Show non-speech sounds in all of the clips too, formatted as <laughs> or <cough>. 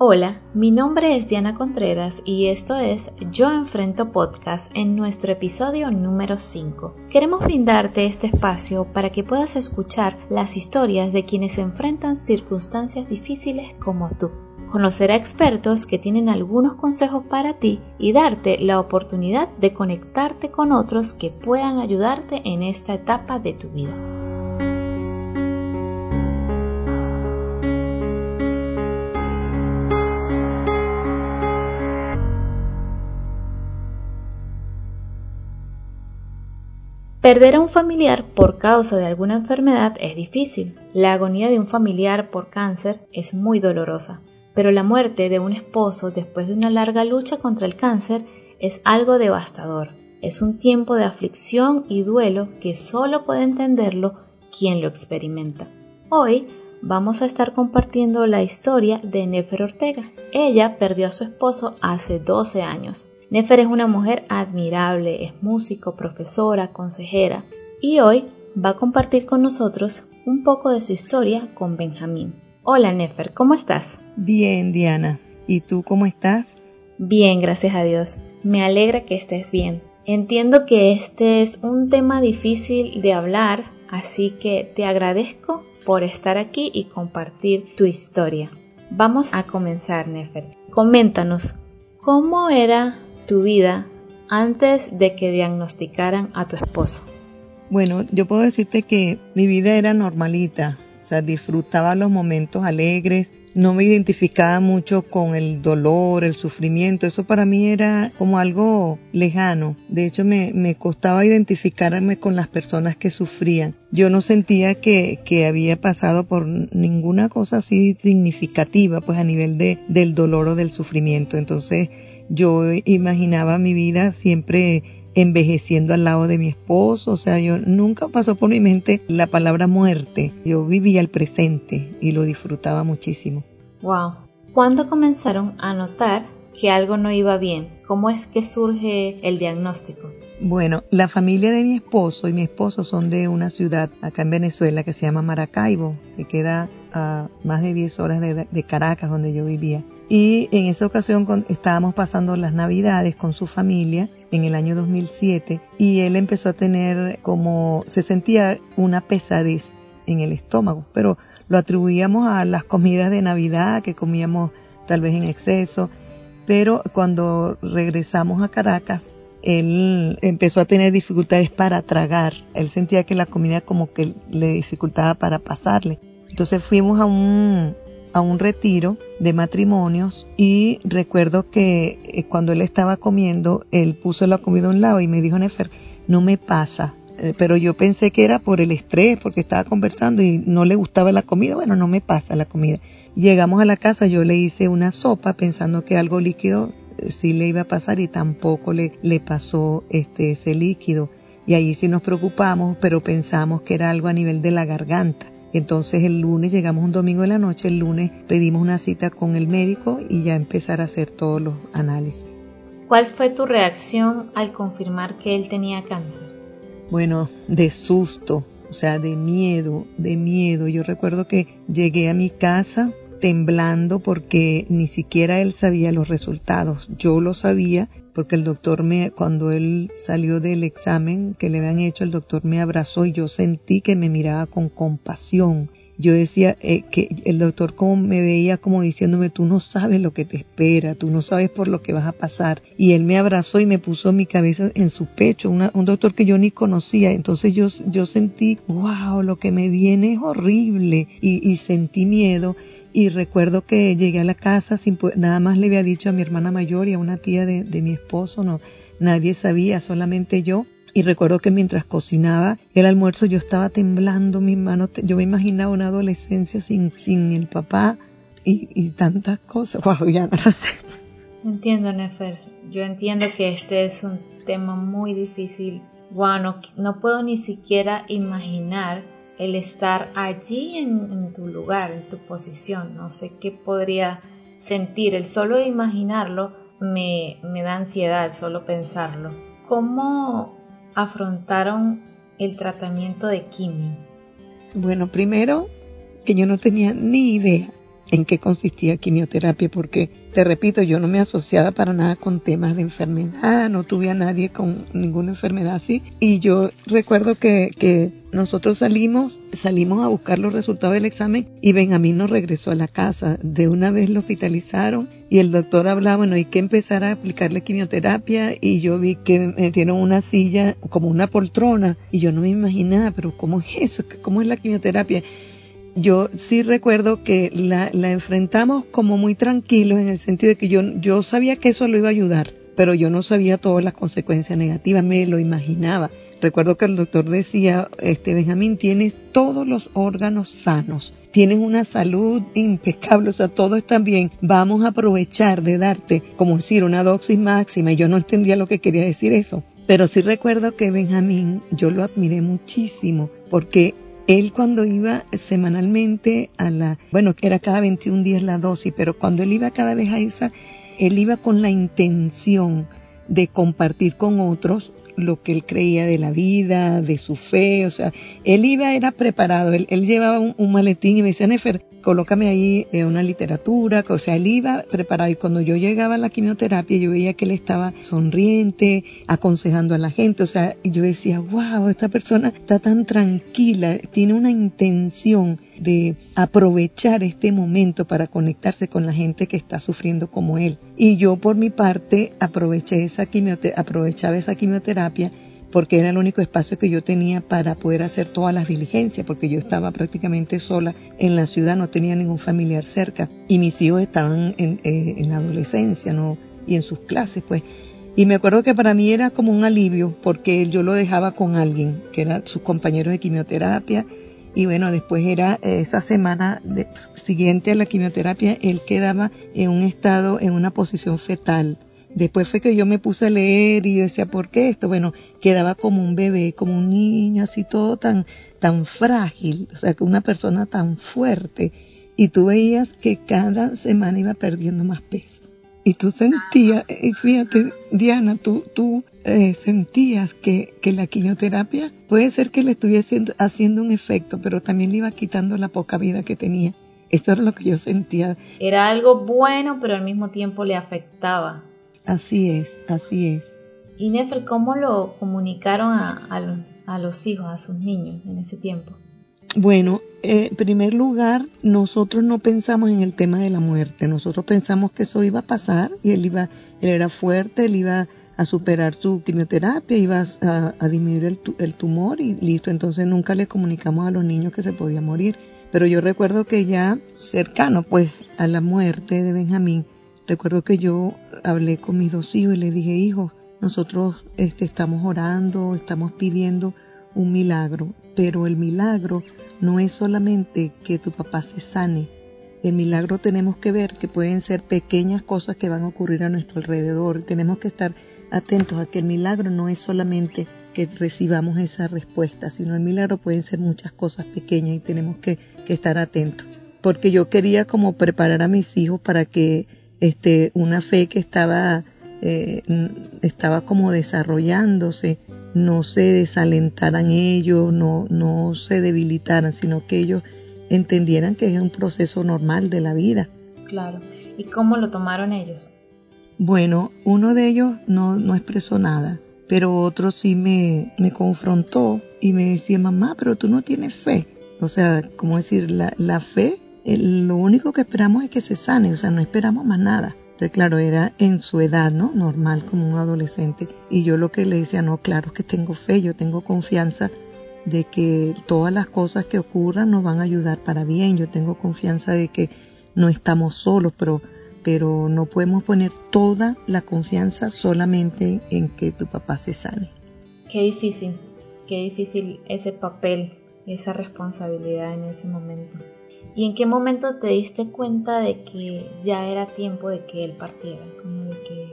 Hola, mi nombre es Diana Contreras y esto es Yo Enfrento Podcast en nuestro episodio número 5. Queremos brindarte este espacio para que puedas escuchar las historias de quienes enfrentan circunstancias difíciles como tú. Conocer a expertos que tienen algunos consejos para ti y darte la oportunidad de conectarte con otros que puedan ayudarte en esta etapa de tu vida. Perder a un familiar por causa de alguna enfermedad es difícil. La agonía de un familiar por cáncer es muy dolorosa, pero la muerte de un esposo después de una larga lucha contra el cáncer es algo devastador. Es un tiempo de aflicción y duelo que solo puede entenderlo quien lo experimenta. Hoy vamos a estar compartiendo la historia de Nefer Ortega. Ella perdió a su esposo hace 12 años. Nefer es una mujer admirable, es músico, profesora, consejera y hoy va a compartir con nosotros un poco de su historia con Benjamín. Hola Nefer, ¿cómo estás? Bien, Diana. ¿Y tú cómo estás? Bien, gracias a Dios. Me alegra que estés bien. Entiendo que este es un tema difícil de hablar, así que te agradezco por estar aquí y compartir tu historia. Vamos a comenzar, Nefer. Coméntanos, ¿cómo era tu vida antes de que diagnosticaran a tu esposo? Bueno, yo puedo decirte que mi vida era normalita, o sea, disfrutaba los momentos alegres, no me identificaba mucho con el dolor, el sufrimiento, eso para mí era como algo lejano. De hecho, me, costaba identificarme con las personas que sufrían. Yo no sentía que, que había pasado por ninguna cosa así significativa, pues a nivel de, del dolor o del sufrimiento. Entonces, yo imaginaba mi vida siempre envejeciendo al lado de mi esposo, o sea, yo nunca pasó por mi mente la palabra muerte. Yo vivía el presente y lo disfrutaba muchísimo. Wow. ¿Cuándo comenzaron a notar que algo no iba bien? ¿Cómo es que surge el diagnóstico? Bueno, la familia de mi esposo y mi esposo son de una ciudad acá en Venezuela que se llama Maracaibo, que queda a más de 10 horas de, Caracas, donde yo vivía. Y en esa ocasión estábamos pasando las navidades con su familia en el año 2007 y él empezó a tener como, se sentía una pesadez en el estómago, pero lo atribuíamos a las comidas de Navidad que comíamos tal vez en exceso, pero cuando regresamos a Caracas, él empezó a tener dificultades para tragar, él sentía que la comida como que le dificultaba para pasarle. Entonces fuimos a un, a un retiro de matrimonios y recuerdo que eh, cuando él estaba comiendo, él puso la comida a un lado y me dijo, Nefer, no me pasa. Eh, pero yo pensé que era por el estrés, porque estaba conversando y no le gustaba la comida. Bueno, no me pasa la comida. Llegamos a la casa, yo le hice una sopa pensando que algo líquido eh, sí le iba a pasar y tampoco le, le pasó este, ese líquido. Y ahí sí nos preocupamos, pero pensamos que era algo a nivel de la garganta. Entonces el lunes llegamos un domingo en la noche, el lunes pedimos una cita con el médico y ya empezar a hacer todos los análisis. ¿Cuál fue tu reacción al confirmar que él tenía cáncer? Bueno, de susto, o sea, de miedo, de miedo. Yo recuerdo que llegué a mi casa temblando porque ni siquiera él sabía los resultados. Yo lo sabía porque el doctor me, cuando él salió del examen que le habían hecho, el doctor me abrazó y yo sentí que me miraba con compasión. Yo decía eh, que el doctor como me veía como diciéndome, tú no sabes lo que te espera, tú no sabes por lo que vas a pasar. Y él me abrazó y me puso mi cabeza en su pecho, un doctor que yo ni conocía. Entonces yo, yo sentí, wow, lo que me viene es horrible y, y sentí miedo y recuerdo que llegué a la casa sin nada más le había dicho a mi hermana mayor y a una tía de, mi esposo, no, nadie sabía, solamente yo. Y recuerdo que mientras cocinaba el almuerzo yo estaba temblando mis manos, yo me imaginaba una adolescencia sin, sin el papá y, tantas cosas. <laughs> Wow, ya no sé. Entiendo, Nefer. Yo entiendo que este es un tema muy difícil. Bueno, no puedo ni siquiera imaginar el estar allí en, tu lugar, en tu posición. No sé qué podría sentir. El solo imaginarlo me, me da ansiedad, solo pensarlo. ¿Cómo afrontaron el tratamiento de quimio? Bueno, primero que yo no tenía ni idea en qué consistía quimioterapia, porque te repito, yo no me asociaba para nada con temas de enfermedad, no tuve a nadie con ninguna enfermedad así. Y yo recuerdo que, que nosotros salimos, salimos a buscar los resultados del examen y Benjamín nos regresó a la casa. De una vez lo hospitalizaron y el doctor hablaba, bueno, hay que empezar a aplicarle quimioterapia y yo vi que me dieron una silla como una poltrona y yo no me imaginaba, pero ¿cómo es eso? ¿Cómo es la quimioterapia? Yo sí recuerdo que la, enfrentamos como muy tranquilos en el sentido de que yo, yo sabía que eso lo iba a ayudar, pero yo no sabía todas las consecuencias negativas, me lo imaginaba. Recuerdo que el doctor decía, este Benjamín, tienes todos los órganos sanos, tienes una salud impecable, o sea, todo está bien. Vamos a aprovechar de darte, como decir, una dosis máxima. Y yo no entendía lo que quería decir eso. Pero sí recuerdo que Benjamín, yo lo admiré muchísimo, porque él cuando iba semanalmente a la, bueno, era cada 21 días la dosis, pero cuando él iba cada vez a esa, él iba con la intención de compartir con otros lo que él creía de la vida, de su fe, o sea, él iba, era preparado, él, llevaba un, maletín y me decía, Nefer, colócame ahí eh, una literatura, o sea, él iba preparado y cuando yo llegaba a la quimioterapia yo veía que él estaba sonriente, aconsejando a la gente, o sea, yo decía, wow, esta persona está tan tranquila, tiene una intención de aprovechar este momento para conectarse con la gente que está sufriendo como él. Y yo por mi parte aproveché esa aprovechaba esa quimioterapia porque era el único espacio que yo tenía para poder hacer todas las diligencias, porque yo estaba prácticamente sola en la ciudad, no tenía ningún familiar cerca y mis hijos estaban en, eh, en la adolescencia ¿no? y en sus clases, pues. Y me acuerdo que para mí era como un alivio, porque yo lo dejaba con alguien, que era sus compañeros de quimioterapia, y bueno, después era eh, esa semana siguiente a la quimioterapia, él quedaba en un estado, en una posición fetal. Después fue que yo me puse a leer y decía, ¿por qué esto? Bueno, quedaba como un bebé, como un niño, así todo tan, tan frágil, o sea, que una persona tan fuerte. Y tú veías que cada semana iba perdiendo más peso. Y tú sentías, y fíjate, Diana, tú, tú eh, sentías que, que, la quimioterapia puede ser que le estuviese haciendo un efecto, pero también le iba quitando la poca vida que tenía. Eso era lo que yo sentía. Era algo bueno, pero al mismo tiempo le afectaba. Así es, así es. Y Nefer, ¿cómo lo comunicaron a, a, a los hijos, a sus niños en ese tiempo? Bueno, en primer lugar, nosotros no pensamos en el tema de la muerte. Nosotros pensamos que eso iba a pasar y él iba, él era fuerte, él iba a superar su quimioterapia, iba a, disminuir el, tumor y listo. Entonces nunca le comunicamos a los niños que se podía morir. Pero yo recuerdo que ya cercano pues a la muerte de Benjamín, recuerdo que yo hablé con mis dos hijos y les dije, hijos, nosotros este, estamos orando, estamos pidiendo un milagro, pero el milagro no es solamente que tu papá se sane. El milagro tenemos que ver que pueden ser pequeñas cosas que van a ocurrir a nuestro alrededor. Tenemos que estar atentos a que el milagro no es solamente que recibamos esa respuesta, sino el milagro pueden ser muchas cosas pequeñas y tenemos que, estar atentos. Porque yo quería como preparar a mis hijos para que este, una fe que estaba, eh, estaba como desarrollándose, no se desalentaran ellos, no, no se debilitaran, sino que ellos entendieran que es un proceso normal de la vida. Claro. ¿Y cómo lo tomaron ellos? Bueno, uno de ellos no, no expresó nada, pero otro sí me, me confrontó y me decía, mamá, pero tú no tienes fe. O sea, como decir, la, la fe, lo único que esperamos es que se sane, o sea, no esperamos más nada. Entonces, claro, era en su edad, ¿no? Normal como un adolescente. Y yo lo que le decía, no, claro que tengo fe, yo tengo confianza de que todas las cosas que ocurran nos van a ayudar para bien. Yo tengo confianza de que no estamos solos, pero, pero no podemos poner toda la confianza solamente en que tu papá se sane. Qué difícil, qué difícil ese papel, esa responsabilidad en ese momento. ¿Y en qué momento te diste cuenta de que ya era tiempo de que él partiera? Como de que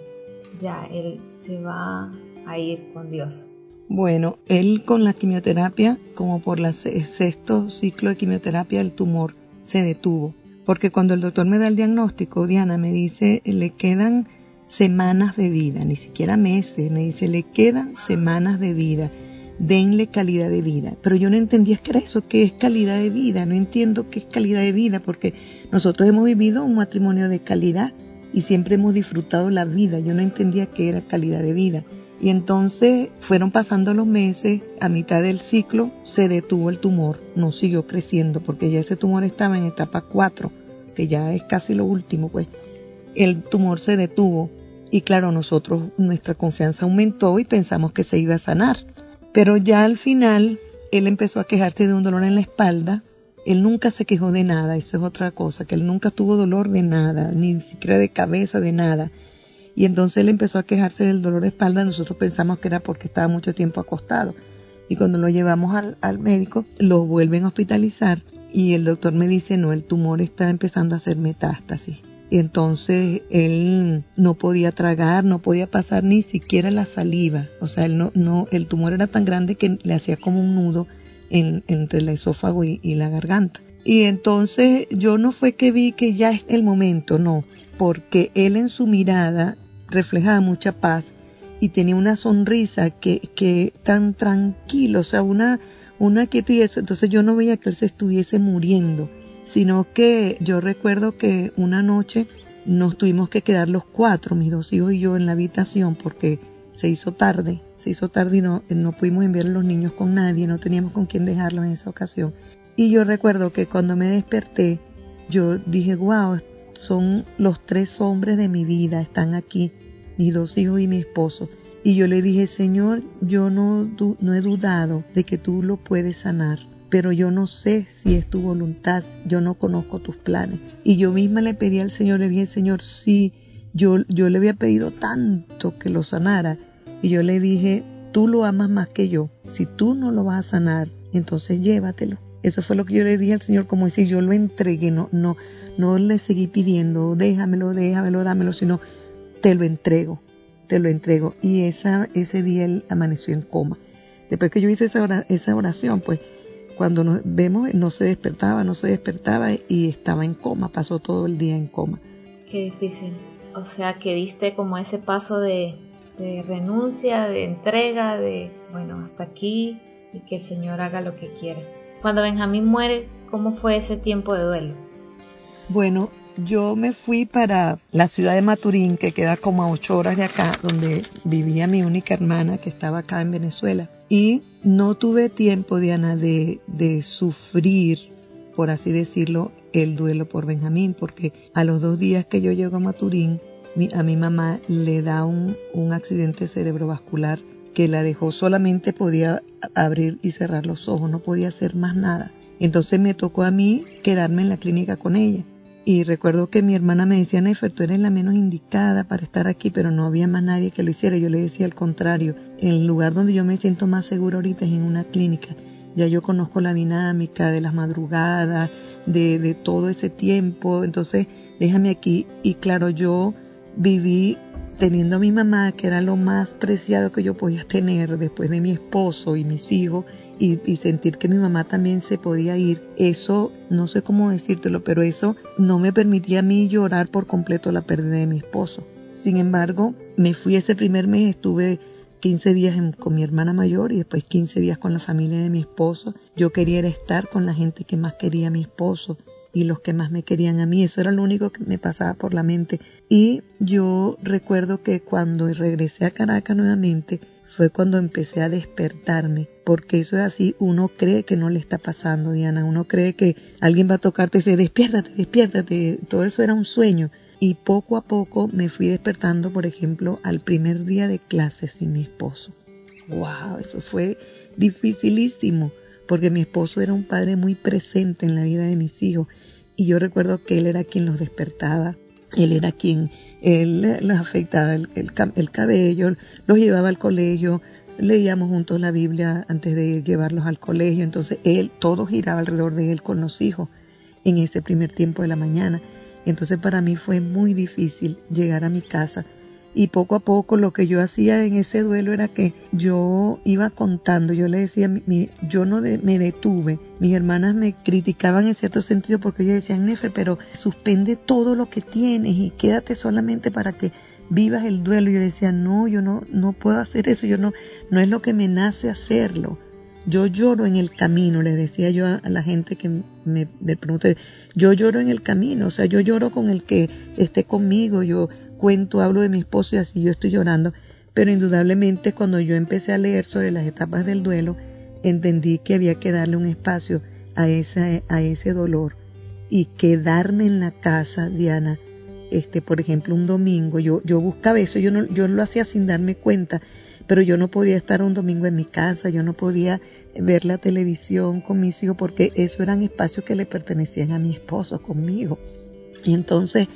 ya él se va a ir con Dios. Bueno, él con la quimioterapia, como por el sexto ciclo de quimioterapia, el tumor se detuvo. Porque cuando el doctor me da el diagnóstico, Diana me dice, le quedan semanas de vida, ni siquiera meses, me dice, le quedan semanas de vida. Denle calidad de vida. Pero yo no entendía qué era eso, qué es calidad de vida, no entiendo qué es calidad de vida, porque nosotros hemos vivido un matrimonio de calidad y siempre hemos disfrutado la vida, yo no entendía qué era calidad de vida. Y entonces fueron pasando los meses, a mitad del ciclo se detuvo el tumor, no siguió creciendo porque ya ese tumor estaba en etapa 4, que ya es casi lo último, pues. El tumor se detuvo y claro, nosotros, nuestra confianza aumentó y pensamos que se iba a sanar. Pero ya al final, él empezó a quejarse de un dolor en la espalda. Él nunca se quejó de nada, eso es otra cosa, que él nunca tuvo dolor de nada, ni siquiera de cabeza, de nada. Y entonces él empezó a quejarse del dolor de espalda, nosotros pensamos que era porque estaba mucho tiempo acostado. Y cuando lo llevamos al, al médico, lo vuelven a hospitalizar y el doctor me dice, no, el tumor está empezando a hacer metástasis. Y entonces él no podía tragar, no podía pasar ni siquiera la saliva. O sea, él no, no, el tumor era tan grande que le hacía como un nudo entre el esófago y, y la garganta. Y entonces yo no fue que vi que ya es el momento, no, porque él en su mirada reflejaba mucha paz y tenía una sonrisa que, que tan tranquilo, o sea, una, una quietud y eso. Entonces yo no veía que él se estuviese muriendo, sino que yo recuerdo que una noche nos tuvimos que quedar los cuatro, mis dos hijos y yo, en la habitación porque se hizo tarde, se hizo tarde y no, no pudimos enviar a los niños con nadie, no teníamos con quién dejarlos en esa ocasión. Y yo recuerdo que cuando me desperté, yo dije, wow, son los tres hombres de mi vida, están aquí mis dos hijos y mi esposo. Y yo le dije, Señor, yo no, no he dudado de que tú lo puedes sanar, pero yo no sé si es tu voluntad, yo no conozco tus planes. Y yo misma le pedí al Señor, le dije, Señor, sí, yo, yo le había pedido tanto que lo sanara. Y yo le dije, tú lo amas más que yo. Si tú no lo vas a sanar, entonces llévatelo. Eso fue lo que yo le dije al Señor, como decir, yo lo entregué, no, no, no le seguí pidiendo, déjamelo, déjamelo, dámelo, sino te lo entrego, te lo entrego. Y esa, ese día él amaneció en coma. Después que yo hice esa, esa oración, pues cuando nos vemos no se despertaba, no se despertaba y estaba en coma, pasó todo el día en coma. Qué difícil. O sea, que diste como ese paso de, de renuncia, de entrega, de, bueno, hasta aquí y que el Señor haga lo que quiera. Cuando Benjamín muere, ¿cómo fue ese tiempo de duelo? Bueno, yo me fui para la ciudad de Maturín, que queda como a ocho horas de acá, donde vivía mi única hermana que estaba acá en Venezuela. Y no tuve tiempo, Diana, de, de sufrir, por así decirlo, el duelo por Benjamín, porque a los dos días que yo llego a Maturín, a mi mamá le da un, un accidente cerebrovascular que la dejó solamente podía abrir y cerrar los ojos, no podía hacer más nada. Entonces me tocó a mí quedarme en la clínica con ella. Y recuerdo que mi hermana me decía, Nefer, tú eres la menos indicada para estar aquí, pero no había más nadie que lo hiciera. Yo le decía al contrario, el lugar donde yo me siento más seguro ahorita es en una clínica. Ya yo conozco la dinámica de las madrugadas, de, de todo ese tiempo, entonces déjame aquí. Y claro, yo viví teniendo a mi mamá, que era lo más preciado que yo podía tener después de mi esposo y mis hijos, y, sentir que mi mamá también se podía ir, eso no sé cómo decírtelo, pero eso no me permitía a mí llorar por completo la pérdida de mi esposo. Sin embargo, me fui ese primer mes, estuve 15 días con mi hermana mayor y después 15 días con la familia de mi esposo. Yo quería estar con la gente que más quería a mi esposo y los que más me querían a mí. Eso era lo único que me pasaba por la mente. Y yo recuerdo que cuando regresé a Caracas nuevamente, fue cuando empecé a despertarme, porque eso es así, uno cree que no le está pasando, Diana, uno cree que alguien va a tocarte y dice, despiértate, despiértate, todo eso era un sueño. Y poco a poco me fui despertando, por ejemplo, al primer día de clases sin mi esposo. ¡Wow! Eso fue dificilísimo, porque mi esposo era un padre muy presente en la vida de mis hijos. Y yo recuerdo que él era quien los despertaba, él era quien él les afectaba el, el, cabello, los llevaba al colegio, leíamos juntos la Biblia antes de llevarlos al colegio, entonces él, todo giraba alrededor de él con los hijos en ese primer tiempo de la mañana. Entonces para mí fue muy difícil llegar a mi casa y poco a poco lo que yo hacía en ese duelo era que yo iba contando, yo le decía, mi, yo no me detuve, mis hermanas me criticaban en cierto sentido porque ellas decían, Nefer, pero suspende todo lo que tienes y quédate solamente para que vivas el duelo. Yo decía, no, yo no, no puedo hacer eso, yo no, no es lo que me nace hacerlo. Yo lloro en el camino, le decía yo a, la gente que me, me yo lloro en el camino, o sea, yo lloro con el que esté conmigo, yo cuento, hablo de mi esposo y así yo estoy llorando, pero indudablemente cuando yo empecé a leer sobre las etapas del duelo, entendí que había que darle un espacio a, esa, a ese dolor y quedarme en la casa, Diana, este, por ejemplo, un domingo, yo, yo buscaba eso, yo, no, yo lo hacía sin darme cuenta, pero yo no podía estar un domingo en mi casa, yo no podía ver la televisión con mis hijos porque esos eran espacios que le pertenecían a mi esposo conmigo. Y entonces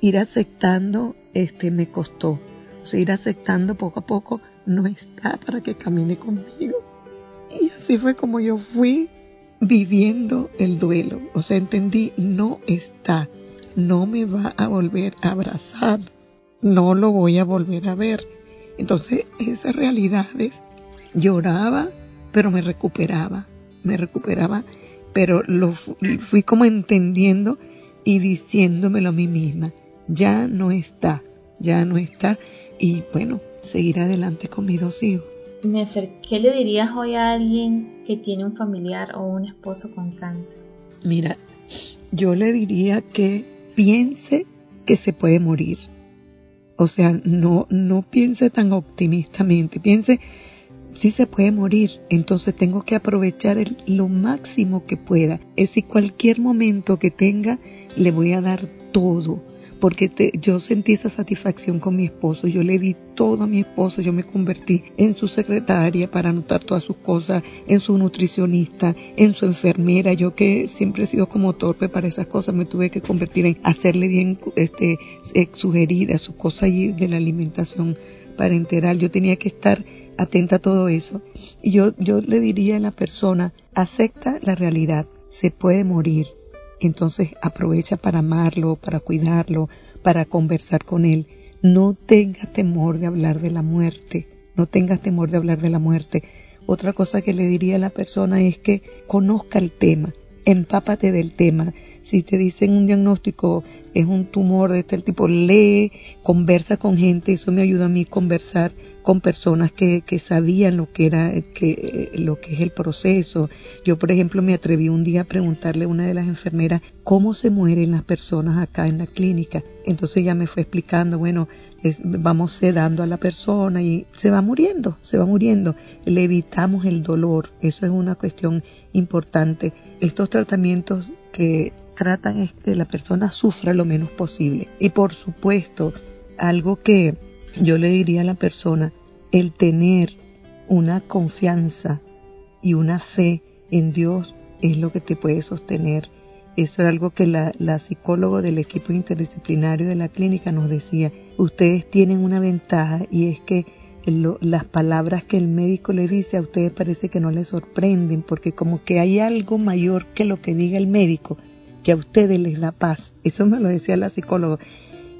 ir aceptando este me costó. O sea, ir aceptando poco a poco no está para que camine conmigo. Y así fue como yo fui viviendo el duelo. O sea, entendí, no está, no me va a volver a abrazar, no lo voy a volver a ver entonces, esas realidades lloraba, pero me recuperaba, me recuperaba, pero lo fui como entendiendo y diciéndomelo a mí misma, ya no está, ya no está, y bueno, seguir adelante con mis dos hijos. Nefer, ¿qué le dirías hoy a alguien que tiene un familiar o un esposo con cáncer? Mira, yo le diría que piense que se puede morir, o sea, no, no piense tan optimistamente, piense, si se puede morir, entonces tengo que aprovechar lo máximo que pueda. Es si cualquier momento que tenga, le voy a dar todo porque yo sentí esa satisfacción con mi esposo, yo le di todo a mi esposo, yo me convertí en su secretaria para anotar todas sus cosas, en su nutricionista, en su enfermera, yo que siempre he sido como torpe para esas cosas, me tuve que convertir en hacerle bien este, eh, sugerida sus cosas allí de la alimentación parenteral, yo tenía que estar atenta a todo eso. Y yo, yo le diría a la persona, acepta la realidad, se puede morir, entonces aprovecha para amarlo, para cuidarlo, para conversar con él. No tengas temor de hablar de la muerte, no tengas temor de hablar de la muerte. Otra cosa que le diría a la persona es que conozca el tema, empápate del tema. Si te dicen un diagnóstico es un tumor de este tipo, lee, conversa con gente, eso me ayuda a mí conversar con personas que, que sabían lo que era, que, lo que es el proceso. Yo, por ejemplo, me atreví un día a preguntarle a una de las enfermeras cómo se mueren las personas acá en la clínica. Entonces ella me fue explicando, bueno, vamos sedando a la persona y se va muriendo, se va muriendo. Le evitamos el dolor, eso es una cuestión importante. Estos tratamientos que tratan es que la persona sufra lo menos posible. Y por supuesto, algo que yo le diría a la persona, el tener una confianza y una fe en Dios es lo que te puede sostener. Eso era algo que la, la psicóloga del equipo interdisciplinario de la clínica nos decía. Ustedes tienen una ventaja y es que las palabras que el médico le dice a ustedes parece que no les sorprenden porque como que hay algo mayor que lo que diga el médico que a ustedes les da paz. Eso me lo decía la psicóloga.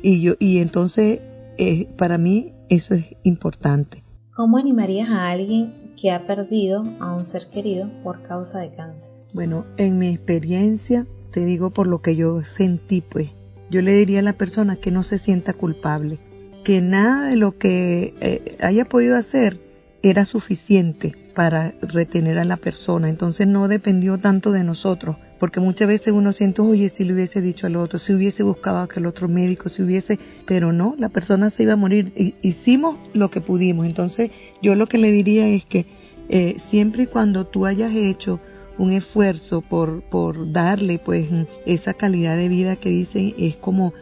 Y yo, y entonces, eh, para mí, eso es importante. ¿Cómo animarías a alguien que ha perdido a un ser querido por causa de cáncer? Bueno, en mi experiencia, te digo por lo que yo sentí, pues, yo le diría a la persona que no se sienta culpable, que nada de lo que eh, haya podido hacer era suficiente para retener a la persona, entonces no dependió tanto de nosotros, porque muchas veces uno siente, oye, si le hubiese dicho al otro, si hubiese buscado a aquel otro médico, si hubiese, pero no, la persona se iba a morir. Hicimos lo que pudimos. Entonces, yo lo que le diría es que eh, siempre y cuando tú hayas hecho un esfuerzo por, por darle pues esa calidad de vida que dicen es como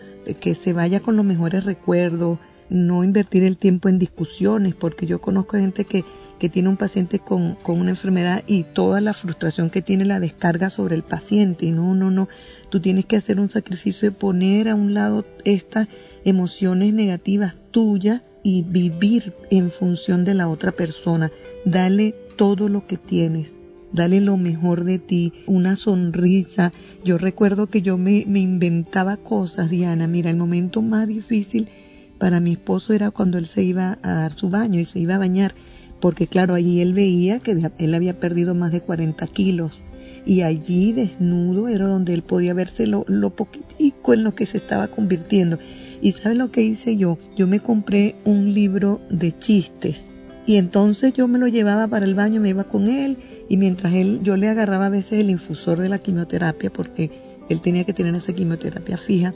que se vaya con los mejores recuerdos, no invertir el tiempo en discusiones, porque yo conozco gente que que tiene un paciente con, con, una enfermedad y toda la frustración que tiene la descarga sobre el paciente. No, no, no. Tú tienes que hacer un sacrificio de poner a un lado estas emociones negativas tuyas y vivir en función de la otra persona. Dale todo lo que tienes. Dale lo mejor de ti, una sonrisa. Yo recuerdo que yo me, me inventaba cosas, Diana. Mira, el momento más difícil para mi esposo era cuando él se iba a dar su baño y se iba a bañar porque claro, allí él veía que él había perdido más de 40 kilos y allí desnudo era donde él podía verse lo, lo poquitico en lo que se estaba convirtiendo. Y ¿sabes lo que hice yo? Yo me compré un libro de chistes y entonces yo me lo llevaba para el baño, me iba con él y mientras él, yo le agarraba a veces el infusor de la quimioterapia porque él tenía que tener esa quimioterapia fija.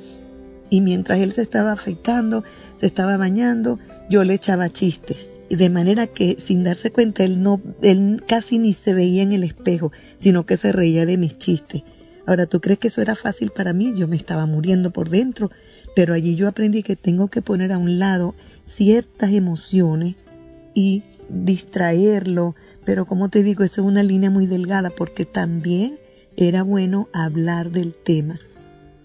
Y mientras él se estaba afeitando, se estaba bañando, yo le echaba chistes. De manera que sin darse cuenta él no, él casi ni se veía en el espejo, sino que se reía de mis chistes. Ahora, ¿tú crees que eso era fácil para mí? Yo me estaba muriendo por dentro, pero allí yo aprendí que tengo que poner a un lado ciertas emociones y distraerlo, pero como te digo, esa es una línea muy delgada porque también era bueno hablar del tema,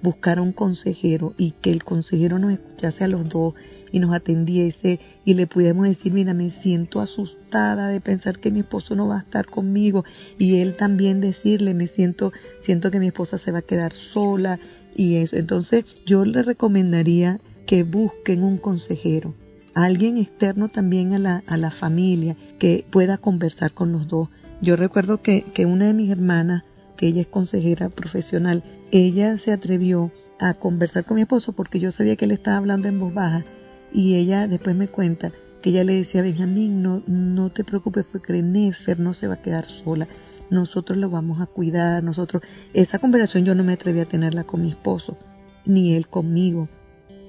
buscar a un consejero y que el consejero nos escuchase a los dos y nos atendiese y le pudiéramos decir, mira, me siento asustada de pensar que mi esposo no va a estar conmigo y él también decirle, me siento, siento que mi esposa se va a quedar sola y eso. Entonces yo le recomendaría que busquen un consejero alguien externo también a la, a la familia que pueda conversar con los dos. Yo recuerdo que, que una de mis hermanas, que ella es consejera profesional, ella se atrevió a conversar con mi esposo porque yo sabía que él estaba hablando en voz baja y ella después me cuenta que ella le decía Benjamín, no, no te preocupes porque Nefer no se va a quedar sola, nosotros lo vamos a cuidar, nosotros, esa conversación yo no me atreví a tenerla con mi esposo, ni él conmigo,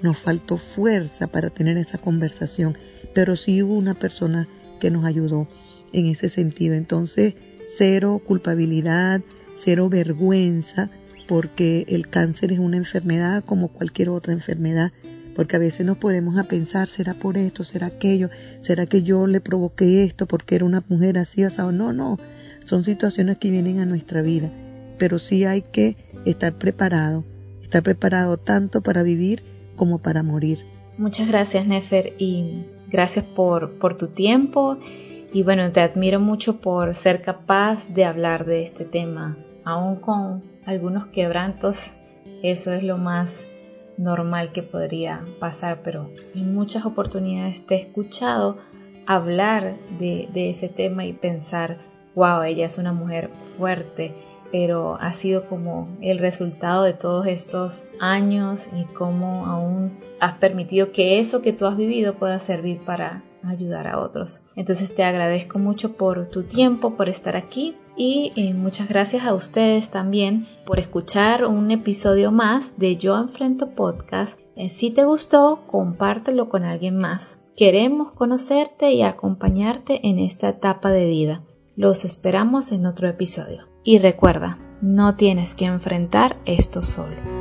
nos faltó fuerza para tener esa conversación, pero sí hubo una persona que nos ayudó en ese sentido. Entonces, cero culpabilidad, cero vergüenza, porque el cáncer es una enfermedad como cualquier otra enfermedad, porque a veces nos ponemos a pensar, ¿será por esto? ¿Será aquello? ¿Será que yo le provoqué esto porque era una mujer así o No, no, son situaciones que vienen a nuestra vida, pero sí hay que estar preparado, estar preparado tanto para vivir como para morir. Muchas gracias, Nefer, y gracias por, por tu tiempo. Y bueno, te admiro mucho por ser capaz de hablar de este tema, aún con algunos quebrantos. Eso es lo más normal que podría pasar, pero en muchas oportunidades te he escuchado hablar de, ese tema y pensar, wow, ella es una mujer fuerte, pero ha sido como el resultado de todos estos años y cómo aún has permitido que eso que tú has vivido pueda servir para ayudar a otros. Entonces te agradezco mucho por tu tiempo, por estar aquí y eh, muchas gracias a ustedes también por escuchar un episodio más de Yo Enfrento Podcast. Eh, si te gustó, compártelo con alguien más. Queremos conocerte y acompañarte en esta etapa de vida. Los esperamos en otro episodio. Y recuerda, no tienes que enfrentar esto solo.